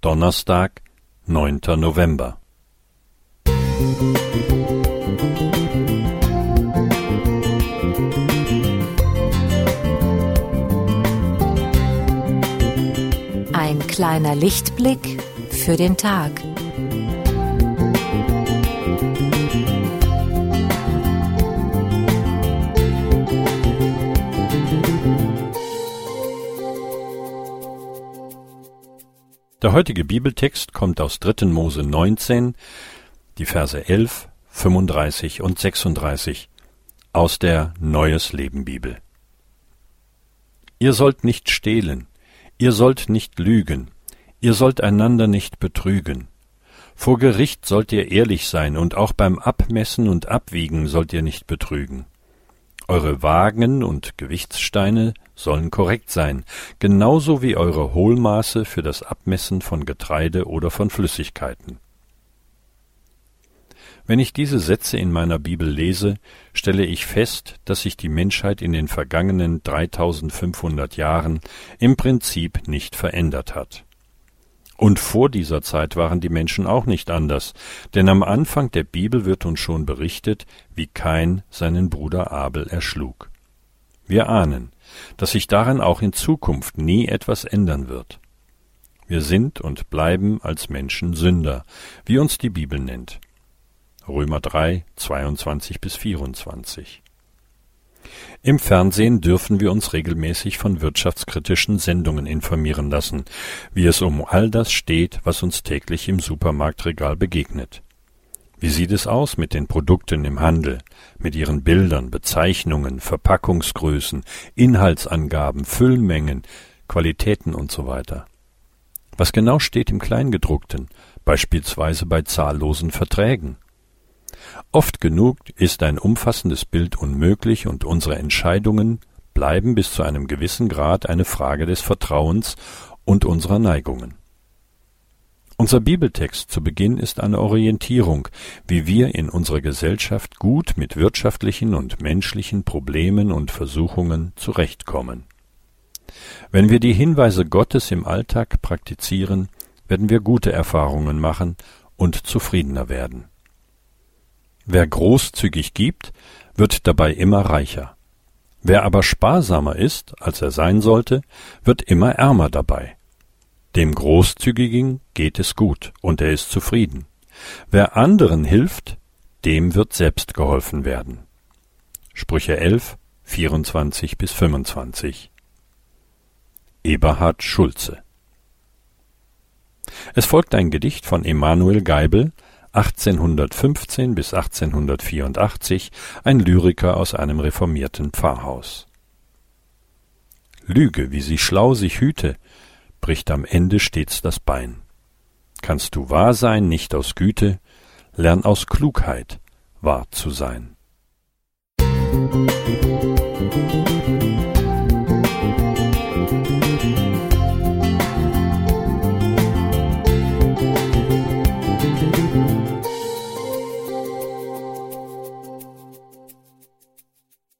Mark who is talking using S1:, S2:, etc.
S1: Donnerstag, neunter November.
S2: Ein kleiner Lichtblick für den Tag.
S1: Der heutige Bibeltext kommt aus 3. Mose 19, die Verse 11, 35 und 36 aus der Neues Leben Bibel. Ihr sollt nicht stehlen, ihr sollt nicht lügen, ihr sollt einander nicht betrügen. Vor Gericht sollt ihr ehrlich sein und auch beim Abmessen und Abwiegen sollt ihr nicht betrügen. Eure Wagen und Gewichtssteine sollen korrekt sein, genauso wie eure Hohlmaße für das Abmessen von Getreide oder von Flüssigkeiten. Wenn ich diese Sätze in meiner Bibel lese, stelle ich fest, dass sich die Menschheit in den vergangenen 3500 Jahren im Prinzip nicht verändert hat. Und vor dieser Zeit waren die Menschen auch nicht anders, denn am Anfang der Bibel wird uns schon berichtet, wie Kain seinen Bruder Abel erschlug. Wir ahnen, dass sich daran auch in Zukunft nie etwas ändern wird. Wir sind und bleiben als Menschen Sünder, wie uns die Bibel nennt. Römer 3, 22 bis 24. Im Fernsehen dürfen wir uns regelmäßig von wirtschaftskritischen Sendungen informieren lassen, wie es um all das steht, was uns täglich im Supermarktregal begegnet. Wie sieht es aus mit den Produkten im Handel, mit ihren Bildern, Bezeichnungen, Verpackungsgrößen, Inhaltsangaben, Füllmengen, Qualitäten und so? Was genau steht im Kleingedruckten, beispielsweise bei zahllosen Verträgen? Oft genug ist ein umfassendes Bild unmöglich und unsere Entscheidungen bleiben bis zu einem gewissen Grad eine Frage des Vertrauens und unserer Neigungen. Unser Bibeltext zu Beginn ist eine Orientierung, wie wir in unserer Gesellschaft gut mit wirtschaftlichen und menschlichen Problemen und Versuchungen zurechtkommen. Wenn wir die Hinweise Gottes im Alltag praktizieren, werden wir gute Erfahrungen machen und zufriedener werden. Wer großzügig gibt, wird dabei immer reicher. Wer aber sparsamer ist, als er sein sollte, wird immer ärmer dabei. Dem Großzügigen geht es gut und er ist zufrieden. Wer anderen hilft, dem wird selbst geholfen werden. Sprüche 11, 24 bis 25. Eberhard Schulze Es folgt ein Gedicht von Emanuel Geibel, 1815 bis 1884 ein Lyriker aus einem reformierten Pfarrhaus. Lüge, wie sie schlau sich hüte, bricht am Ende stets das Bein. Kannst du wahr sein, nicht aus Güte, lern aus Klugheit wahr zu sein. Musik